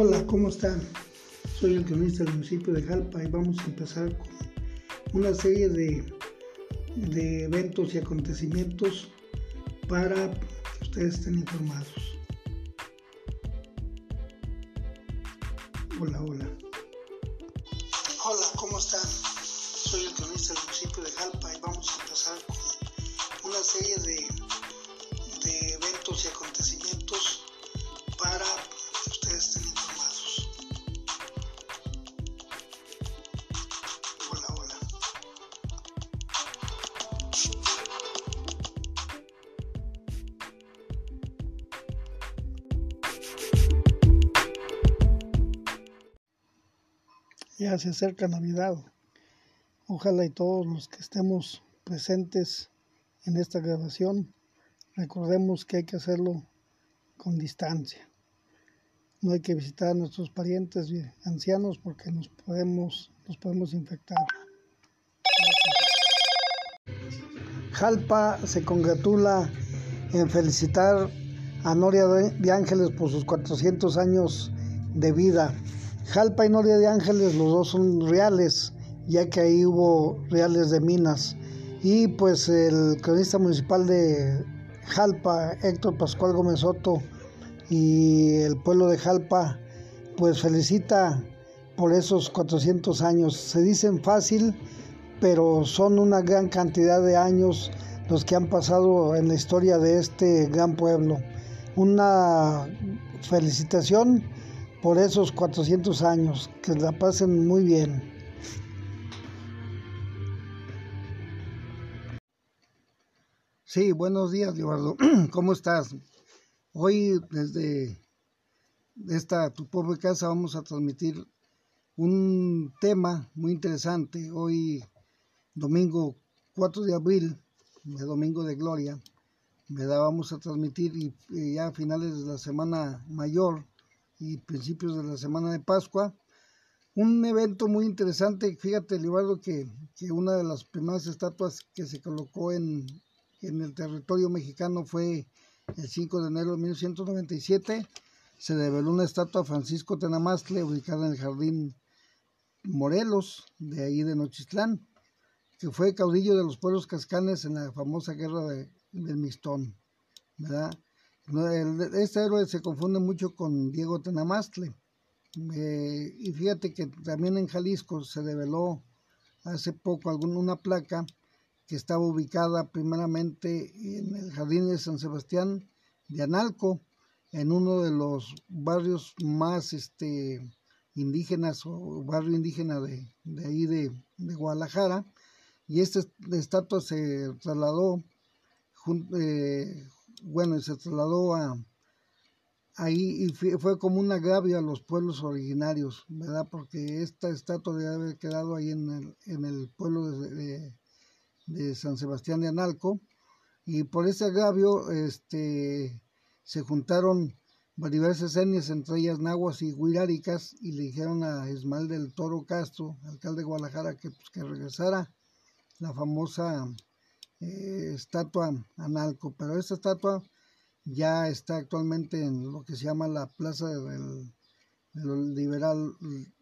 Hola, ¿cómo están? Soy el cronista del municipio de Jalpa y vamos a empezar con una serie de, de eventos y acontecimientos para que ustedes estén informados. Hola, hola. Hola, ¿cómo están? Soy el cronista del municipio de Jalpa y vamos a empezar con una serie de, de eventos y acontecimientos para Ya se acerca Navidad. Ojalá y todos los que estemos presentes en esta grabación recordemos que hay que hacerlo con distancia. No hay que visitar a nuestros parientes ancianos porque nos podemos, nos podemos infectar. Jalpa se congratula en felicitar a Noria de Ángeles por sus 400 años de vida. Jalpa y Noria de Ángeles, los dos son reales, ya que ahí hubo reales de minas. Y pues el cronista municipal de Jalpa, Héctor Pascual Gómez Soto, y el pueblo de Jalpa, pues felicita por esos 400 años. Se dicen fácil, pero son una gran cantidad de años los que han pasado en la historia de este gran pueblo. Una felicitación por esos 400 años, que la pasen muy bien. Sí, buenos días, Eduardo. ¿Cómo estás? Hoy desde esta tu pobre casa vamos a transmitir un tema muy interesante. Hoy, domingo 4 de abril, de Domingo de Gloria, ¿verdad? vamos a transmitir y ya a finales de la semana mayor y principios de la semana de Pascua. Un evento muy interesante, fíjate, Eduardo, que, que una de las primeras estatuas que se colocó en, en el territorio mexicano fue el 5 de enero de 1997. Se develó una estatua a Francisco Tenamastle ubicada en el Jardín Morelos, de ahí de Nochistlán, que fue caudillo de los pueblos cascanes en la famosa guerra de, del. ¿verdad? Este héroe se confunde mucho con Diego Tenamastle. Eh, y fíjate que también en Jalisco se develó hace poco algún, una placa que estaba ubicada primeramente en el Jardín de San Sebastián de Analco, en uno de los barrios más este, indígenas o barrio indígena de, de ahí de, de, Guadalajara. Y esta estatua se trasladó, eh, bueno, se trasladó a, ahí y fue como un agravio a los pueblos originarios, ¿verdad? Porque esta estatua debe haber quedado ahí en el, en el pueblo de, de de San Sebastián de Analco y por ese agravio este, se juntaron diversas etnias, entre ellas nahuas y huiráricas, y le dijeron a Ismael del Toro Castro, alcalde de Guadalajara, que, pues, que regresara la famosa eh, estatua Analco. Pero esta estatua ya está actualmente en lo que se llama la plaza del, liberal,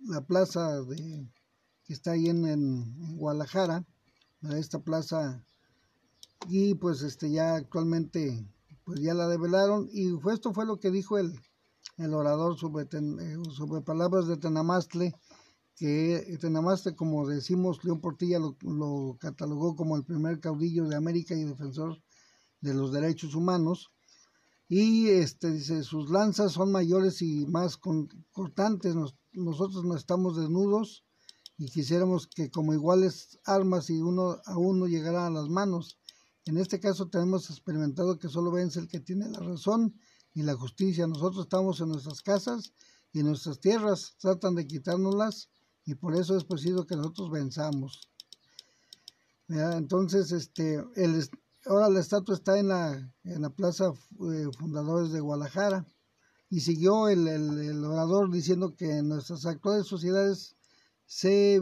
la plaza de, que está ahí en, Guadalajara esta plaza y pues este ya actualmente pues ya la develaron y esto fue lo que dijo el, el orador sobre, sobre palabras de Tenamastle que Tenamastle como decimos León Portilla lo, lo, catalogó como el primer caudillo de América y defensor de los derechos humanos y este dice sus lanzas son mayores y más con, cortantes Nos, nosotros no estamos desnudos y quisiéramos que como iguales armas y uno a uno llegara a las manos. En este caso tenemos experimentado que solo vence el que tiene la razón y la justicia. Nosotros estamos en nuestras casas y nuestras tierras tratan de quitárnoslas y por eso es preciso que nosotros venzamos. Entonces, este, el, ahora la estatua está en la, en la Plaza eh, Fundadores de Guadalajara y siguió el, el, el orador diciendo que en nuestras actuales sociedades se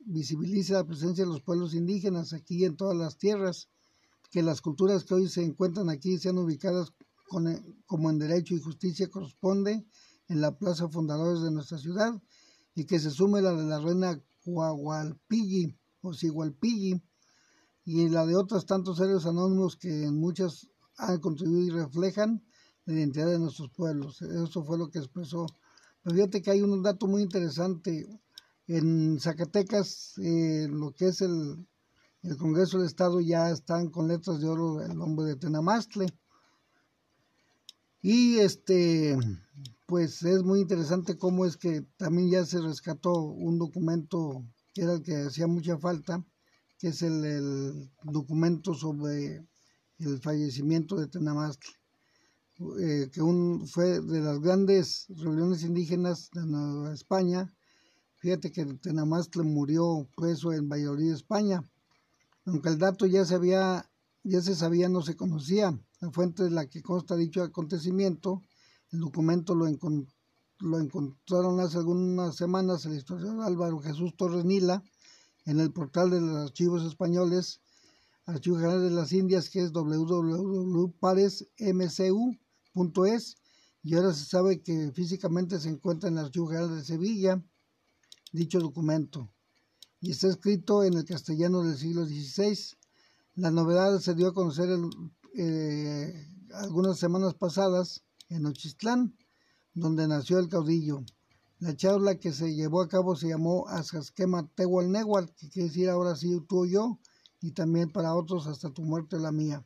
visibiliza la presencia de los pueblos indígenas aquí en todas las tierras, que las culturas que hoy se encuentran aquí sean ubicadas con, como en derecho y justicia corresponde en la plaza fundadores de nuestra ciudad y que se sume la de la reina Guagualpilli o Sigualpilli y la de otros tantos seres anónimos que en muchas han contribuido y reflejan la identidad de nuestros pueblos. Eso fue lo que expresó. Pero fíjate que hay un dato muy interesante. En Zacatecas, eh, lo que es el, el Congreso del Estado, ya están con letras de oro el nombre de Tenamastle. Y este, pues es muy interesante cómo es que también ya se rescató un documento que era el que hacía mucha falta, que es el, documento sobre el fallecimiento de Tenamastle, eh, que fue de las grandes reuniones indígenas de Nueva España. Fíjate que Tenamastle murió preso en Valladolid, España, aunque el dato ya se había, ya se sabía, no se conocía. La fuente de la que consta dicho acontecimiento, el documento lo, encontraron hace algunas semanas el historiador Álvaro Jesús Torres Nila en el portal de los archivos españoles, Archivo General de las Indias, que es www.paresmcu.es, y ahora se sabe que físicamente se encuentra en el Archivo General de Sevilla dicho documento, y está escrito en el castellano del siglo XVI. La novedad se dio a conocer eh, algunas semanas pasadas en Ochistlán, donde nació el caudillo. La charla que se llevó a cabo se llamó Azasquema Tehual que quiere decir ahora sí tú o yo, y también para otros hasta tu muerte la mía.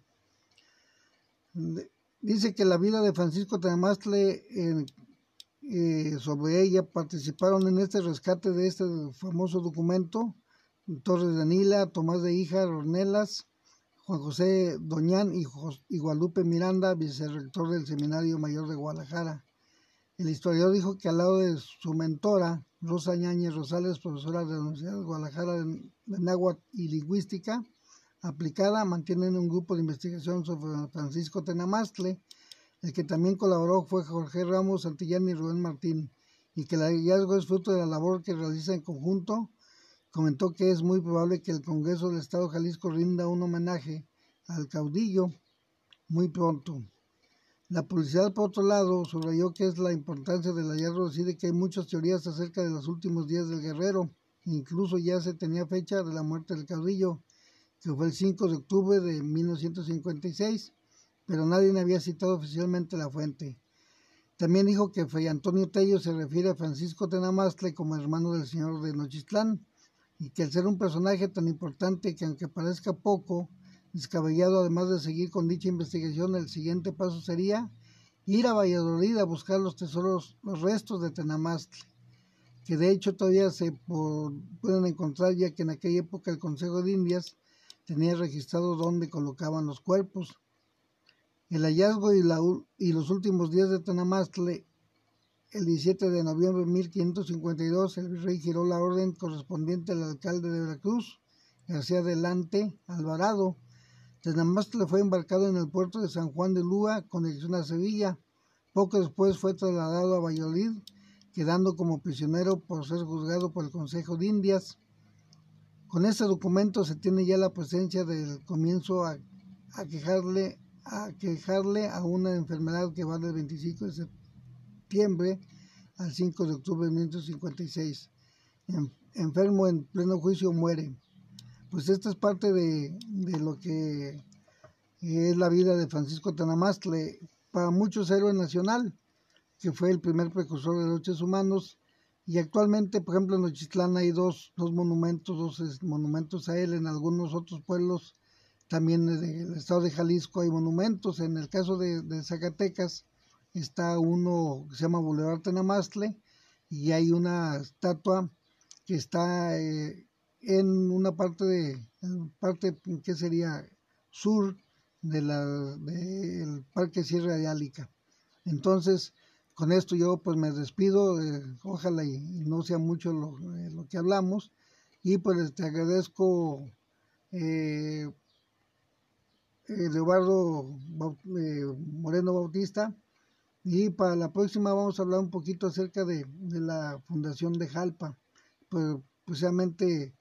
Dice que la vida de Francisco Temastle, eh, sobre ella participaron en este rescate de este famoso documento Torres de Anila, Tomás de Hija, Ornelas, Juan José Doñán y, y Guadalupe Miranda, vicerrector del Seminario Mayor de Guadalajara. El historiador dijo que al lado de su mentora, Rosa Ñáñez Rosales, profesora de la Universidad de Guadalajara de, Náhuatl y Lingüística aplicada, mantienen un grupo de investigación sobre Francisco Tenamastle. El que también colaboró fue Jorge Ramos Santillán y Rubén Martín, y que el hallazgo es fruto de la labor que realiza en conjunto. Comentó que es muy probable que el Congreso del Estado de Jalisco rinda un homenaje al caudillo muy pronto. La publicidad, por otro lado, subrayó que es la importancia del hallazgo, decide que hay muchas teorías acerca de los últimos días del guerrero, incluso ya se tenía fecha de la muerte del caudillo, que fue el 5 de octubre de 1956, pero nadie había citado oficialmente la fuente. También dijo que Fray Antonio Tello se refiere a Francisco Tenamastle como hermano del señor de Nochistlán, y que al ser un personaje tan importante que aunque parezca poco, descabellado, además de seguir con dicha investigación, el siguiente paso sería ir a Valladolid a buscar los tesoros, los restos de Tenamastle, que de hecho todavía se pueden encontrar ya que en aquella época el Consejo de Indias tenía registrado dónde colocaban los cuerpos. El hallazgo y, la, y los últimos días de Tenamastle, el 17 de noviembre de 1552, el virrey giró la orden correspondiente al alcalde de Veracruz, García Delante Alvarado, le fue embarcado en el puerto de San Juan de Lúa con dirección a Sevilla. Poco después fue trasladado a Valladolid, quedando como prisionero por ser juzgado por el Consejo de Indias. Con este documento se tiene ya la presencia del comienzo a, quejarle, a quejarle a una enfermedad que va del 25 de septiembre al 5 de octubre de 1956. enfermo en pleno juicio muere pues esta es parte de, lo que es la vida de Francisco Tanamastle, para muchos héroe nacional, que fue el primer precursor de los derechos humanos, y actualmente, por ejemplo, en Ochitlán hay dos, dos monumentos, dos monumentos a él, en algunos otros pueblos, también del estado de Jalisco hay monumentos, en el caso de, Zacatecas está uno que se llama Boulevard Tenamastle, y hay una estatua que está eh, en una parte de parte que sería sur de la del parque Sierra de Álica. Entonces, con esto yo pues me despido, eh, ojalá y, no sea mucho eh, lo, que hablamos y pues te agradezco Eduardo Moreno Bautista y para la próxima vamos a hablar un poquito acerca de, de la fundación de Jalpa, pues precisamente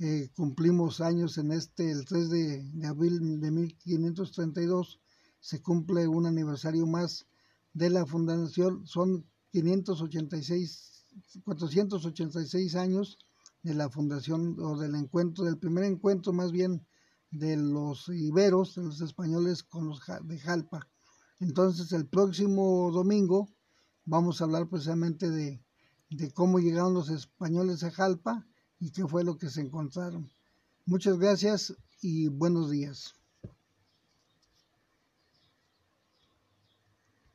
eh, cumplimos años en este, el 3 de, abril de 1532, se cumple un aniversario más de la fundación. Son 586, 486 años de la fundación o del encuentro, del primer encuentro más bien de los iberos, de los españoles con los de Jalpa. Entonces el próximo domingo vamos a hablar precisamente de, de cómo llegaron los españoles a Jalpa y qué fue lo que se encontraron. Muchas gracias y buenos días.